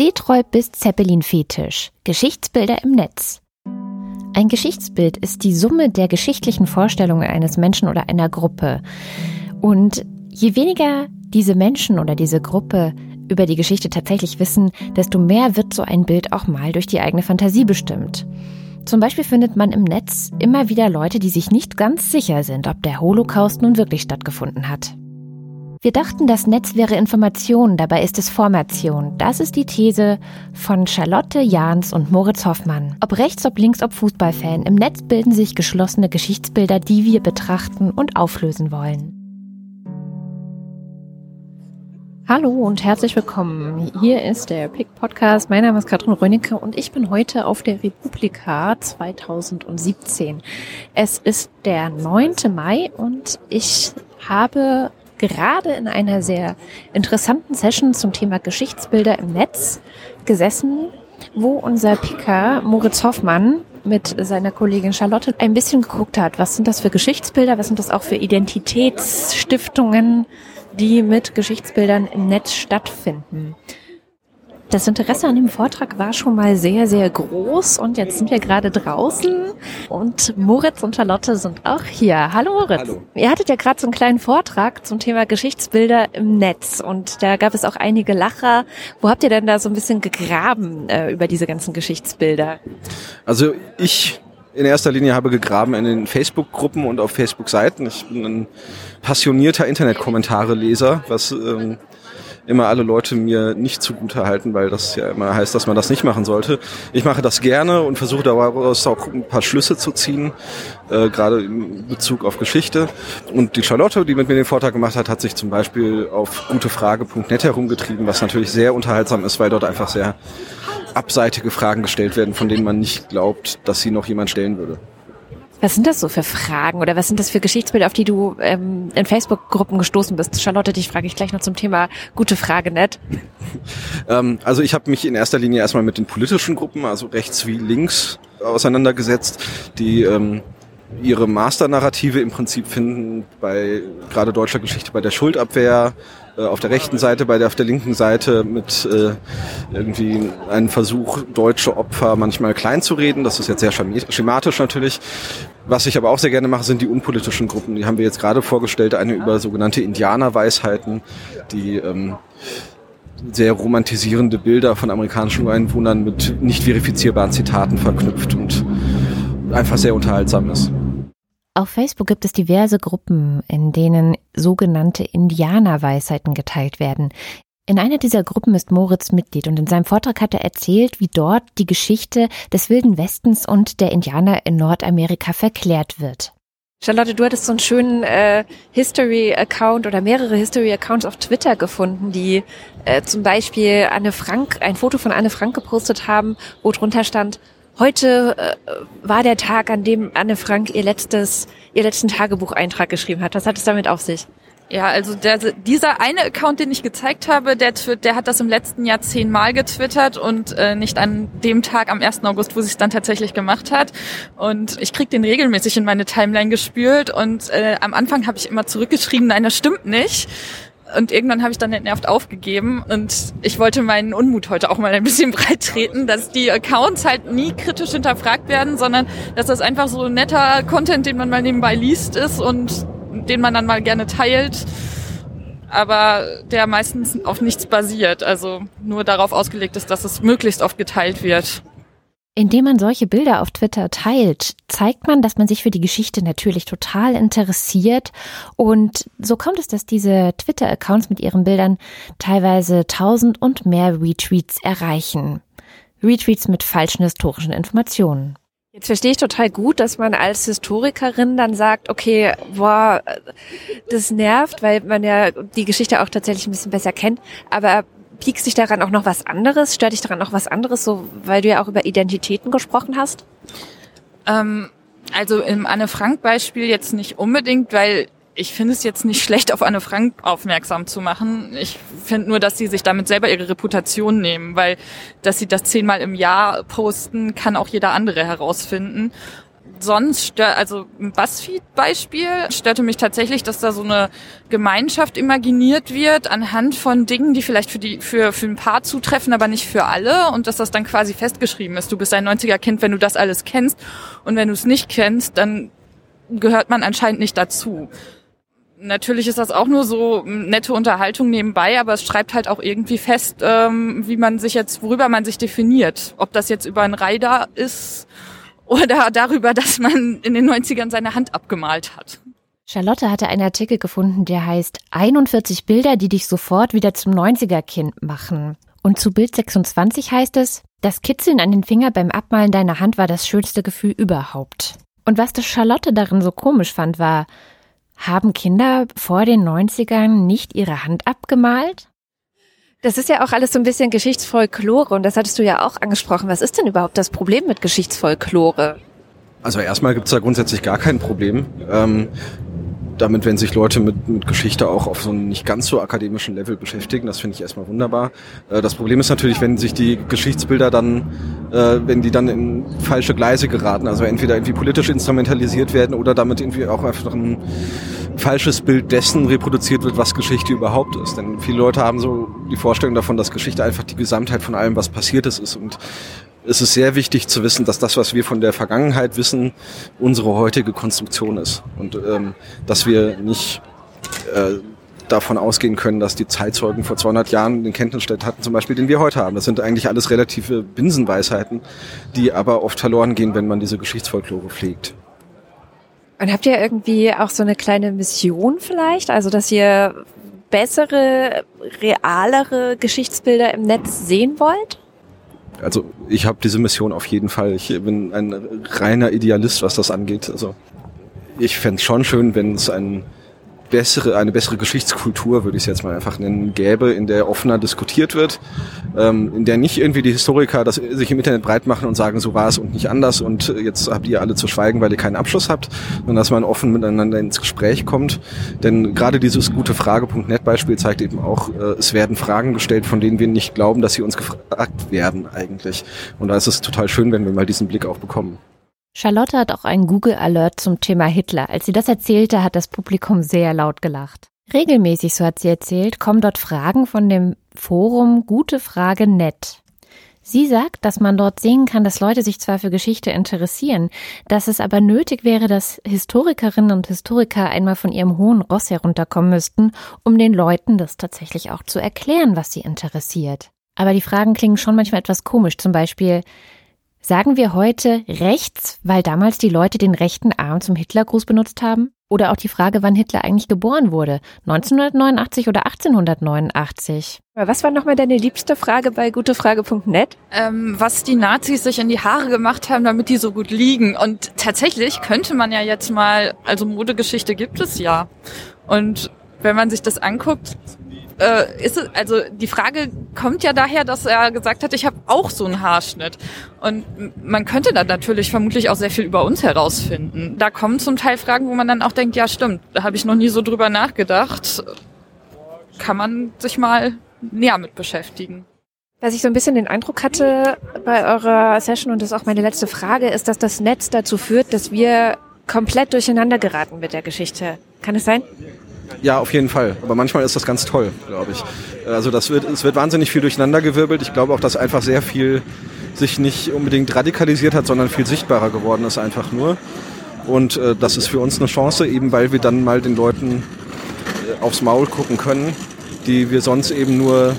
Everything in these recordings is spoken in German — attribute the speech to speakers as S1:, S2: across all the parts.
S1: AfD-treu bis Zeppelin-Fetisch. Geschichtsbilder im Netz. Ein Geschichtsbild ist die Summe der geschichtlichen Vorstellungen eines Menschen oder einer Gruppe. Und je weniger diese Menschen oder diese Gruppe über die Geschichte tatsächlich wissen, desto mehr wird so ein Bild auch mal durch die eigene Fantasie bestimmt. Zum Beispiel findet man im Netz immer wieder Leute, die sich nicht ganz sicher sind, ob der Holocaust nun wirklich stattgefunden hat. Wir dachten, das Netz wäre Information, dabei ist es Formation. Das ist die These von Charlotte Jahns und Moritz Hoffmann. Ob rechts, ob links, ob Fußballfan, im Netz bilden sich geschlossene Geschichtsbilder, die wir betrachten und auflösen wollen. Hallo und herzlich willkommen. Hier ist der PIC Podcast. Mein Name ist Katrin Rönicke und ich bin heute auf der Republika 2017. Es ist der 9. Mai und ich habe gerade in einer sehr interessanten Session zum Thema Geschichtsbilder im Netz gesessen, wo unser Picker Moritz Hoffmann mit seiner Kollegin Charlotte ein bisschen geguckt hat, was sind das für Geschichtsbilder, was sind das auch für Identitätsstiftungen, die mit Geschichtsbildern im Netz stattfinden. Das Interesse an dem Vortrag war schon mal sehr, sehr groß und jetzt sind wir gerade draußen und Moritz und Charlotte sind auch hier. Hallo Moritz. Hallo. Ihr hattet ja gerade so einen kleinen Vortrag zum Thema Geschichtsbilder im Netz und da gab es auch einige Lacher. Wo habt ihr denn da so ein bisschen gegraben äh, über diese ganzen Geschichtsbilder?
S2: Also ich in erster Linie habe gegraben in den Facebook-Gruppen und auf Facebook-Seiten. Ich bin ein passionierter Internet-Kommentare-Leser, was ähm, immer alle Leute mir nicht zugute halten, weil das ja immer heißt, dass man das nicht machen sollte. Ich mache das gerne und versuche daraus auch ein paar Schlüsse zu ziehen, äh, gerade in Bezug auf Geschichte. Und die Charlotte, die mit mir den Vortrag gemacht hat, hat sich zum Beispiel auf gutefrage.net herumgetrieben, was natürlich sehr unterhaltsam ist, weil dort einfach sehr abseitige Fragen gestellt werden, von denen man nicht glaubt, dass sie noch jemand stellen würde.
S1: Was sind das so für Fragen oder was sind das für Geschichtsbilder, auf die du ähm, in Facebook-Gruppen gestoßen bist? Charlotte, dich frage ich gleich noch zum Thema gute Frage, nett.
S2: ähm, also ich habe mich in erster Linie erstmal mit den politischen Gruppen, also rechts wie links, auseinandergesetzt, die ähm, ihre Master-Narrative im Prinzip finden bei gerade deutscher Geschichte bei der Schuldabwehr, äh, auf der rechten Seite, bei der auf der linken Seite mit äh, irgendwie einem Versuch, deutsche Opfer manchmal klein zu reden. Das ist jetzt sehr schematisch natürlich. Was ich aber auch sehr gerne mache, sind die unpolitischen Gruppen. Die haben wir jetzt gerade vorgestellt, eine über sogenannte Indianerweisheiten, die ähm, sehr romantisierende Bilder von amerikanischen Ureinwohnern mit nicht verifizierbaren Zitaten verknüpft und einfach sehr unterhaltsam ist.
S1: Auf Facebook gibt es diverse Gruppen, in denen sogenannte Indianerweisheiten geteilt werden. In einer dieser Gruppen ist Moritz Mitglied und in seinem Vortrag hat er erzählt, wie dort die Geschichte des Wilden Westens und der Indianer in Nordamerika verklärt wird. Charlotte, du hattest so einen schönen äh, History-Account oder mehrere History-Accounts auf Twitter gefunden, die äh, zum Beispiel Anne Frank, ein Foto von Anne Frank gepostet haben, wo drunter stand, Heute äh, war der Tag, an dem Anne Frank ihr letztes, ihr letzten Tagebucheintrag geschrieben hat. Was hat es damit auf sich?
S3: Ja, also der, dieser eine Account, den ich gezeigt habe, der, der hat das im letzten Jahr zehnmal getwittert und äh, nicht an dem Tag am 1. August, wo sie es dann tatsächlich gemacht hat. Und ich krieg den regelmäßig in meine Timeline gespült und äh, am Anfang habe ich immer zurückgeschrieben, nein, das stimmt nicht. Und irgendwann habe ich dann entnervt aufgegeben und ich wollte meinen Unmut heute auch mal ein bisschen breit treten, dass die Accounts halt nie kritisch hinterfragt werden, sondern dass das einfach so netter Content, den man mal nebenbei liest, ist und den man dann mal gerne teilt, aber der meistens auf nichts basiert, also nur darauf ausgelegt ist, dass es möglichst oft geteilt wird.
S1: Indem man solche Bilder auf Twitter teilt, zeigt man, dass man sich für die Geschichte natürlich total interessiert. Und so kommt es, dass diese Twitter-Accounts mit ihren Bildern teilweise tausend und mehr Retweets erreichen. Retweets mit falschen historischen Informationen. Jetzt verstehe ich total gut, dass man als Historikerin dann sagt, okay, boah, das nervt, weil man ja die Geschichte auch tatsächlich ein bisschen besser kennt. Aber piekst dich daran auch noch was anderes? Stört dich daran noch was anderes, so weil du ja auch über Identitäten gesprochen hast?
S3: Ähm, also im Anne Frank Beispiel jetzt nicht unbedingt, weil ich finde es jetzt nicht schlecht, auf Anne Frank aufmerksam zu machen. Ich finde nur, dass sie sich damit selber ihre Reputation nehmen, weil dass sie das zehnmal im Jahr posten, kann auch jeder andere herausfinden. Sonst stört, also ein Buzzfeed-Beispiel störte mich tatsächlich, dass da so eine Gemeinschaft imaginiert wird anhand von Dingen, die vielleicht für die für für ein paar zutreffen, aber nicht für alle und dass das dann quasi festgeschrieben ist. Du bist ein 90er Kind, wenn du das alles kennst und wenn du es nicht kennst, dann gehört man anscheinend nicht dazu. Natürlich ist das auch nur so nette Unterhaltung nebenbei, aber es schreibt halt auch irgendwie fest, ähm, wie man sich jetzt, worüber man sich definiert. Ob das jetzt über ein Radar ist oder darüber, dass man in den 90ern seine Hand abgemalt hat.
S1: Charlotte hatte einen Artikel gefunden, der heißt 41 Bilder, die dich sofort wieder zum 90er-Kind machen. Und zu Bild 26 heißt es, das Kitzeln an den Finger beim Abmalen deiner Hand war das schönste Gefühl überhaupt. Und was das Charlotte darin so komisch fand, war, haben Kinder vor den 90ern nicht ihre Hand abgemalt?
S4: Das ist ja auch alles so ein bisschen Geschichtsfolklore und das hattest du ja auch angesprochen. Was ist denn überhaupt das Problem mit Geschichtsfolklore?
S2: Also erstmal gibt es da grundsätzlich gar kein Problem. Ähm, damit, wenn sich Leute mit, mit Geschichte auch auf so einem nicht ganz so akademischen Level beschäftigen. Das finde ich erstmal wunderbar. Äh, das Problem ist natürlich, wenn sich die Geschichtsbilder dann, äh, wenn die dann in falsche Gleise geraten, also entweder irgendwie politisch instrumentalisiert werden oder damit irgendwie auch einfach ein falsches Bild dessen reproduziert wird, was Geschichte überhaupt ist. Denn viele Leute haben so die Vorstellung davon, dass Geschichte einfach die Gesamtheit von allem, was passiert ist, ist. Und es ist sehr wichtig zu wissen, dass das, was wir von der Vergangenheit wissen, unsere heutige Konstruktion ist. Und ähm, dass wir nicht äh, davon ausgehen können, dass die Zeitzeugen vor 200 Jahren den Kenntnisstand hatten, zum Beispiel, den wir heute haben. Das sind eigentlich alles relative Binsenweisheiten, die aber oft verloren gehen, wenn man diese Geschichtsfolklore pflegt.
S4: Und habt ihr irgendwie auch so eine kleine Mission vielleicht? Also, dass ihr bessere, realere Geschichtsbilder im Netz sehen wollt?
S2: Also ich habe diese Mission auf jeden Fall. Ich bin ein reiner Idealist, was das angeht. Also ich fände schon schön, wenn es ein bessere, eine bessere Geschichtskultur, würde ich es jetzt mal einfach nennen, gäbe, in der offener diskutiert wird, ähm, in der nicht irgendwie die Historiker das sich im Internet breit machen und sagen, so war es und nicht anders und jetzt habt ihr alle zu schweigen, weil ihr keinen Abschluss habt, sondern dass man offen miteinander ins Gespräch kommt. Denn gerade dieses gute Frage.net Beispiel zeigt eben auch, äh, es werden Fragen gestellt, von denen wir nicht glauben, dass sie uns gefragt werden eigentlich. Und da ist es total schön, wenn wir mal diesen Blick auch bekommen.
S1: Charlotte hat auch einen Google Alert zum Thema Hitler. Als sie das erzählte, hat das Publikum sehr laut gelacht. Regelmäßig, so hat sie erzählt, kommen dort Fragen von dem Forum Gute Frage Net. Sie sagt, dass man dort sehen kann, dass Leute sich zwar für Geschichte interessieren, dass es aber nötig wäre, dass Historikerinnen und Historiker einmal von ihrem hohen Ross herunterkommen müssten, um den Leuten das tatsächlich auch zu erklären, was sie interessiert. Aber die Fragen klingen schon manchmal etwas komisch. Zum Beispiel, Sagen wir heute rechts, weil damals die Leute den rechten Arm zum Hitlergruß benutzt haben? Oder auch die Frage, wann Hitler eigentlich geboren wurde? 1989 oder 1889?
S4: Was war nochmal deine liebste Frage bei gutefrage.net?
S3: Ähm, was die Nazis sich in die Haare gemacht haben, damit die so gut liegen. Und tatsächlich könnte man ja jetzt mal, also Modegeschichte gibt es ja. Und wenn man sich das anguckt, äh, ist es, also die Frage kommt ja daher, dass er gesagt hat, ich habe auch so einen Haarschnitt. Und man könnte da natürlich vermutlich auch sehr viel über uns herausfinden. Da kommen zum Teil Fragen, wo man dann auch denkt, ja stimmt, da habe ich noch nie so drüber nachgedacht. Kann man sich mal näher mit beschäftigen.
S4: Was ich so ein bisschen den Eindruck hatte bei eurer Session und das ist auch meine letzte Frage, ist, dass das Netz dazu führt, dass wir komplett durcheinander geraten mit der Geschichte. Kann es sein?
S2: Ja, auf jeden Fall. Aber manchmal ist das ganz toll, glaube ich. Also das wird, es wird wahnsinnig viel durcheinandergewirbelt. Ich glaube auch, dass einfach sehr viel sich nicht unbedingt radikalisiert hat, sondern viel sichtbarer geworden ist einfach nur. Und äh, das ist für uns eine Chance, eben weil wir dann mal den Leuten äh, aufs Maul gucken können, die wir sonst eben nur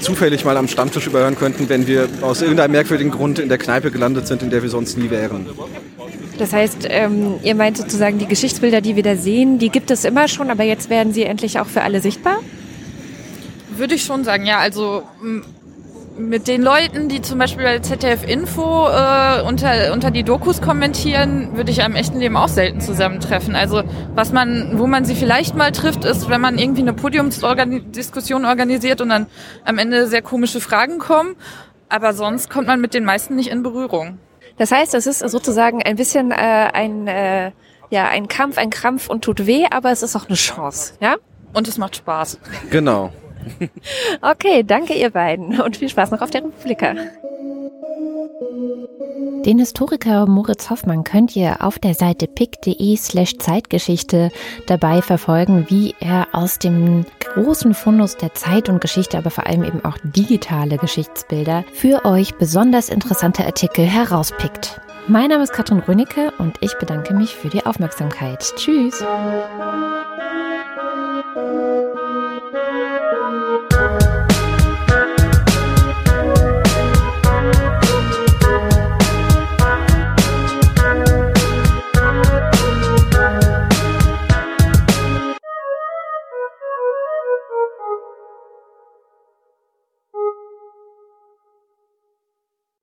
S2: zufällig mal am Stammtisch überhören könnten, wenn wir aus irgendeinem merkwürdigen Grund in der Kneipe gelandet sind, in der wir sonst nie wären.
S4: Das heißt, ähm, ihr meint sozusagen, die Geschichtsbilder, die wir da sehen, die gibt es immer schon, aber jetzt werden sie endlich auch für alle sichtbar?
S3: Würde ich schon sagen, ja. Also mit den Leuten, die zum Beispiel bei ZDF Info äh, unter, unter die Dokus kommentieren, würde ich am echten Leben auch selten zusammentreffen. Also was man, wo man sie vielleicht mal trifft, ist, wenn man irgendwie eine Podiumsdiskussion organisiert und dann am Ende sehr komische Fragen kommen. Aber sonst kommt man mit den meisten nicht in Berührung.
S4: Das heißt, es ist sozusagen ein bisschen äh, ein, äh, ja, ein Kampf, ein Krampf und tut weh, aber es ist auch eine Chance, ja?
S3: Und es macht Spaß.
S2: Genau.
S4: okay, danke ihr beiden und viel Spaß noch auf der Republika.
S1: Den Historiker Moritz Hoffmann könnt ihr auf der Seite pick.de slash Zeitgeschichte dabei verfolgen, wie er aus dem großen Fundus der Zeit und Geschichte, aber vor allem eben auch digitale Geschichtsbilder für euch besonders interessante Artikel herauspickt. Mein Name ist Katrin Rönicke und ich bedanke mich für die Aufmerksamkeit. Tschüss!